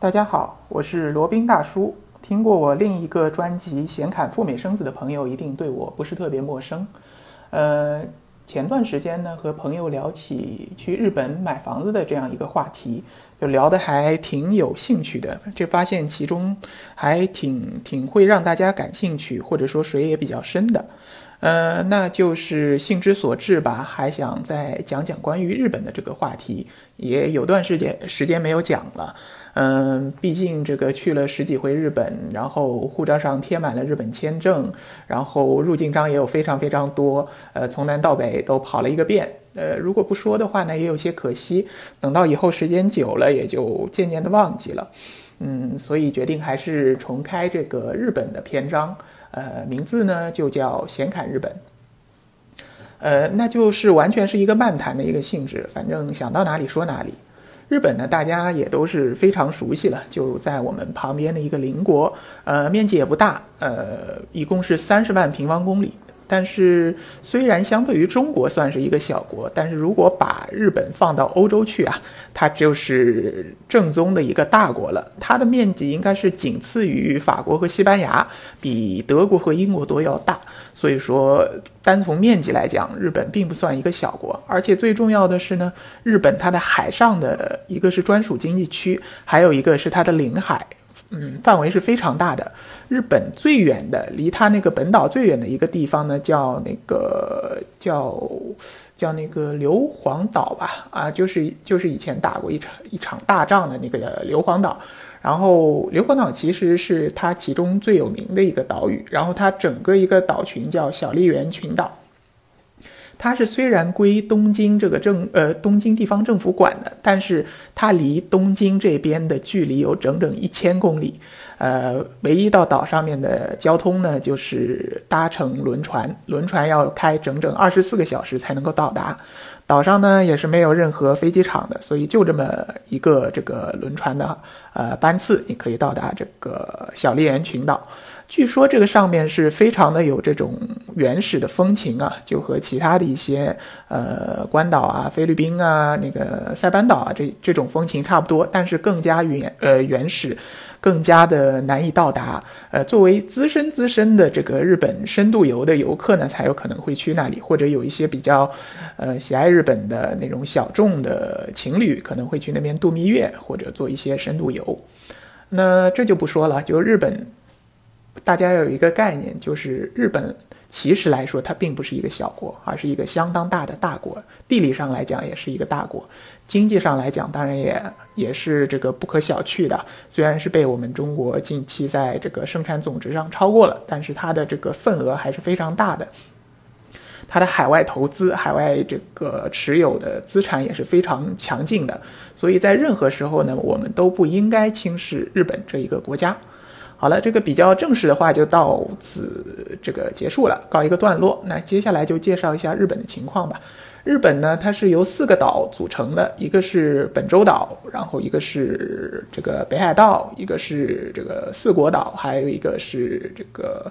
大家好，我是罗宾大叔。听过我另一个专辑《闲侃赴美生子》的朋友，一定对我不是特别陌生。呃，前段时间呢，和朋友聊起去日本买房子的这样一个话题，就聊得还挺有兴趣的。就发现其中还挺挺会让大家感兴趣，或者说水也比较深的。呃，那就是兴之所至吧，还想再讲讲关于日本的这个话题，也有段时间时间没有讲了。嗯，毕竟这个去了十几回日本，然后护照上贴满了日本签证，然后入境章也有非常非常多，呃，从南到北都跑了一个遍。呃，如果不说的话呢，也有些可惜。等到以后时间久了，也就渐渐的忘记了。嗯，所以决定还是重开这个日本的篇章。呃，名字呢就叫闲侃日本。呃，那就是完全是一个漫谈的一个性质，反正想到哪里说哪里。日本呢，大家也都是非常熟悉了，就在我们旁边的一个邻国，呃，面积也不大，呃，一共是三十万平方公里。但是虽然相对于中国算是一个小国，但是如果把日本放到欧洲去啊，它就是正宗的一个大国了。它的面积应该是仅次于法国和西班牙，比德国和英国都要大。所以说，单从面积来讲，日本并不算一个小国。而且最重要的是呢，日本它的海上的一个是专属经济区，还有一个是它的领海。嗯，范围是非常大的。日本最远的，离它那个本岛最远的一个地方呢，叫那个叫叫那个硫磺岛吧？啊，就是就是以前打过一场一场大仗的那个硫磺岛。然后硫磺岛其实是它其中最有名的一个岛屿。然后它整个一个岛群叫小笠原群岛。它是虽然归东京这个政呃东京地方政府管的，但是它离东京这边的距离有整整一千公里，呃，唯一到岛上面的交通呢，就是搭乘轮船，轮船要开整整二十四个小时才能够到达。岛上呢也是没有任何飞机场的，所以就这么一个这个轮船的呃班次，你可以到达这个小笠原群岛。据说这个上面是非常的有这种原始的风情啊，就和其他的一些呃关岛啊、菲律宾啊、那个塞班岛啊这这种风情差不多，但是更加原呃原始，更加的难以到达。呃，作为资深资深的这个日本深度游的游客呢，才有可能会去那里，或者有一些比较呃喜爱日本的那种小众的情侣可能会去那边度蜜月或者做一些深度游。那这就不说了，就日本。大家有一个概念，就是日本其实来说，它并不是一个小国，而是一个相当大的大国。地理上来讲，也是一个大国；经济上来讲，当然也也是这个不可小觑的。虽然是被我们中国近期在这个生产总值上超过了，但是它的这个份额还是非常大的。它的海外投资、海外这个持有的资产也是非常强劲的。所以在任何时候呢，我们都不应该轻视日本这一个国家。好了，这个比较正式的话就到此这个结束了，告一个段落。那接下来就介绍一下日本的情况吧。日本呢，它是由四个岛组成的，一个是本州岛，然后一个是这个北海道，一个是这个四国岛，还有一个是这个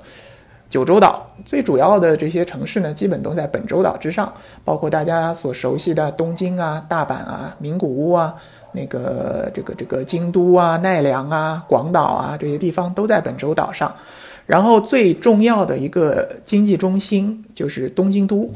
九州岛。最主要的这些城市呢，基本都在本州岛之上，包括大家所熟悉的东京啊、大阪啊、名古屋啊。那个这个这个京都啊、奈良啊、广岛啊这些地方都在本州岛上，然后最重要的一个经济中心就是东京都，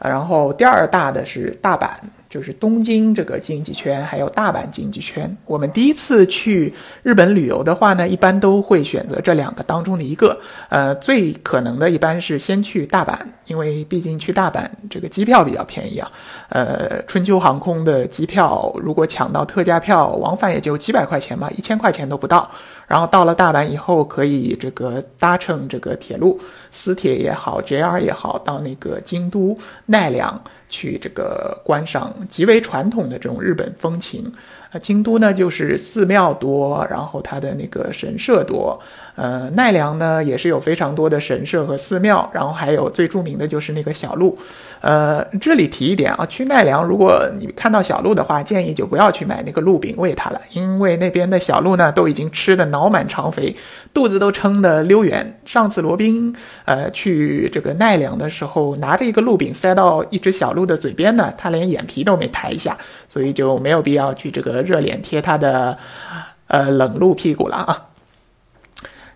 然后第二大的是大阪。就是东京这个经济圈，还有大阪经济圈。我们第一次去日本旅游的话呢，一般都会选择这两个当中的一个。呃，最可能的一般是先去大阪，因为毕竟去大阪这个机票比较便宜啊。呃，春秋航空的机票如果抢到特价票，往返也就几百块钱吧，一千块钱都不到。然后到了大阪以后，可以这个搭乘这个铁路，私铁也好，JR 也好，到那个京都奈良。去这个观赏极为传统的这种日本风情，啊，京都呢就是寺庙多，然后它的那个神社多。呃，奈良呢也是有非常多的神社和寺庙，然后还有最著名的就是那个小鹿。呃，这里提一点啊，去奈良如果你看到小鹿的话，建议就不要去买那个鹿饼喂它了，因为那边的小鹿呢都已经吃的脑满肠肥，肚子都撑得溜圆。上次罗宾呃去这个奈良的时候，拿着一个鹿饼塞到一只小鹿的嘴边呢，它连眼皮都没抬一下，所以就没有必要去这个热脸贴他的。呃冷露屁股了啊。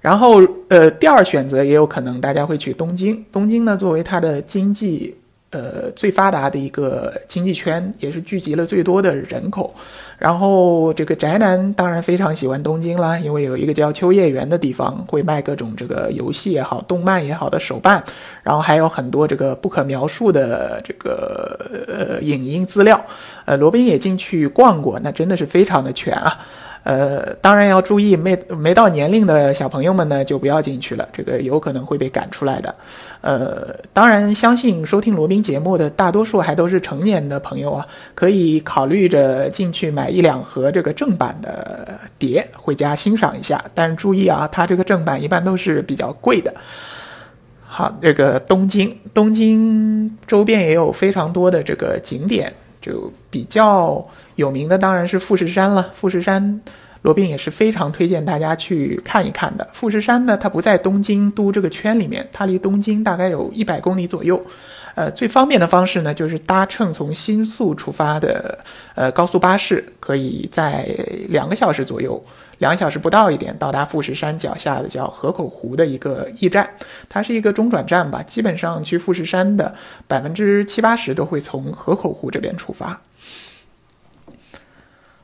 然后呃，第二选择也有可能大家会去东京，东京呢作为它的经济。呃，最发达的一个经济圈，也是聚集了最多的人口。然后这个宅男当然非常喜欢东京啦，因为有一个叫秋叶原的地方，会卖各种这个游戏也好、动漫也好的手办，然后还有很多这个不可描述的这个呃影音资料。呃，罗宾也进去逛过，那真的是非常的全啊。呃，当然要注意，没没到年龄的小朋友们呢，就不要进去了，这个有可能会被赶出来的。呃，当然，相信收听罗宾节目的大多数还都是成年的朋友啊，可以考虑着进去买一两盒这个正版的碟回家欣赏一下。但是注意啊，它这个正版一般都是比较贵的。好，这个东京，东京周边也有非常多的这个景点。就比较有名的当然是富士山了。富士山，罗宾也是非常推荐大家去看一看的。富士山呢，它不在东京都这个圈里面，它离东京大概有一百公里左右。呃，最方便的方式呢，就是搭乘从新宿出发的呃高速巴士，可以在两个小时左右，两小时不到一点到达富士山脚下的叫河口湖的一个驿站。它是一个中转站吧，基本上去富士山的百分之七八十都会从河口湖这边出发。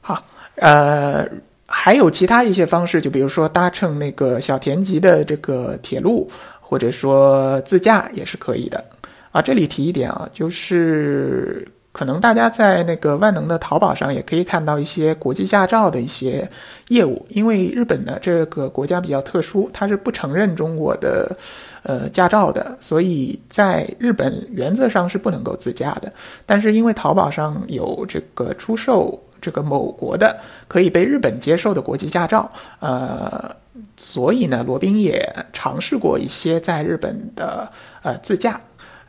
好，呃，还有其他一些方式，就比如说搭乘那个小田急的这个铁路，或者说自驾也是可以的。啊，这里提一点啊，就是可能大家在那个万能的淘宝上也可以看到一些国际驾照的一些业务，因为日本呢这个国家比较特殊，它是不承认中国的呃驾照的，所以在日本原则上是不能够自驾的。但是因为淘宝上有这个出售这个某国的可以被日本接受的国际驾照，呃，所以呢，罗宾也尝试过一些在日本的呃自驾。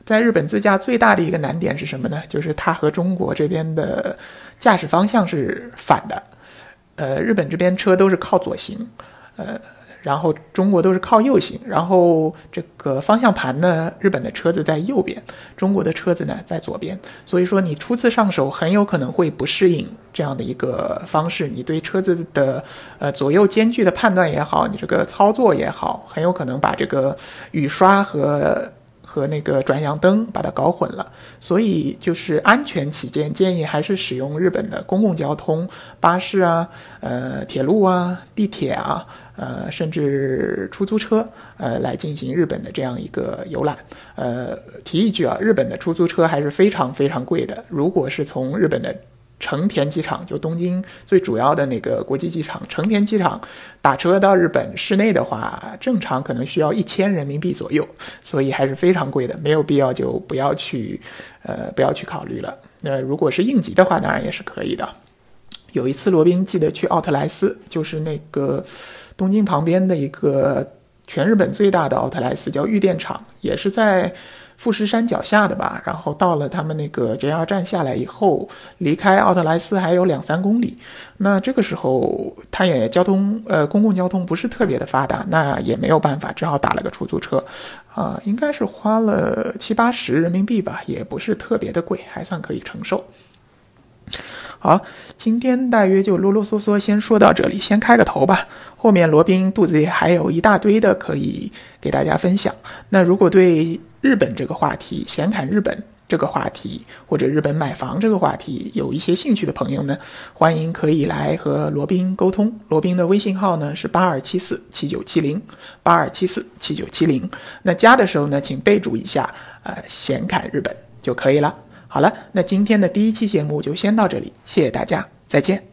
在日本自驾最大的一个难点是什么呢？就是它和中国这边的驾驶方向是反的。呃，日本这边车都是靠左行，呃，然后中国都是靠右行。然后这个方向盘呢，日本的车子在右边，中国的车子呢在左边。所以说你初次上手很有可能会不适应这样的一个方式。你对车子的呃左右间距的判断也好，你这个操作也好，很有可能把这个雨刷和和那个转向灯把它搞混了，所以就是安全起见，建议还是使用日本的公共交通，巴士啊，呃，铁路啊，地铁啊，呃，甚至出租车，呃，来进行日本的这样一个游览。呃，提一句啊，日本的出租车还是非常非常贵的，如果是从日本的。成田机场就东京最主要的那个国际机场，成田机场打车到日本市内的话，正常可能需要一千人民币左右，所以还是非常贵的，没有必要就不要去，呃，不要去考虑了。那如果是应急的话，当然也是可以的。有一次罗宾记得去奥特莱斯，就是那个东京旁边的一个全日本最大的奥特莱斯，叫玉电厂，也是在。富士山脚下的吧，然后到了他们那个 JR 站下来以后，离开奥特莱斯还有两三公里。那这个时候，他也交通呃公共交通不是特别的发达，那也没有办法，只好打了个出租车，啊，应该是花了七八十人民币吧，也不是特别的贵，还算可以承受。好，今天大约就啰啰嗦嗦先说到这里，先开个头吧。后面罗宾肚子里还有一大堆的可以给大家分享。那如果对日本这个话题，闲侃日本这个话题，或者日本买房这个话题有一些兴趣的朋友呢，欢迎可以来和罗宾沟通。罗宾的微信号呢是八二七四七九七零八二七四七九七零。那加的时候呢，请备注一下，呃，闲侃日本就可以了。好了，那今天的第一期节目就先到这里，谢谢大家，再见。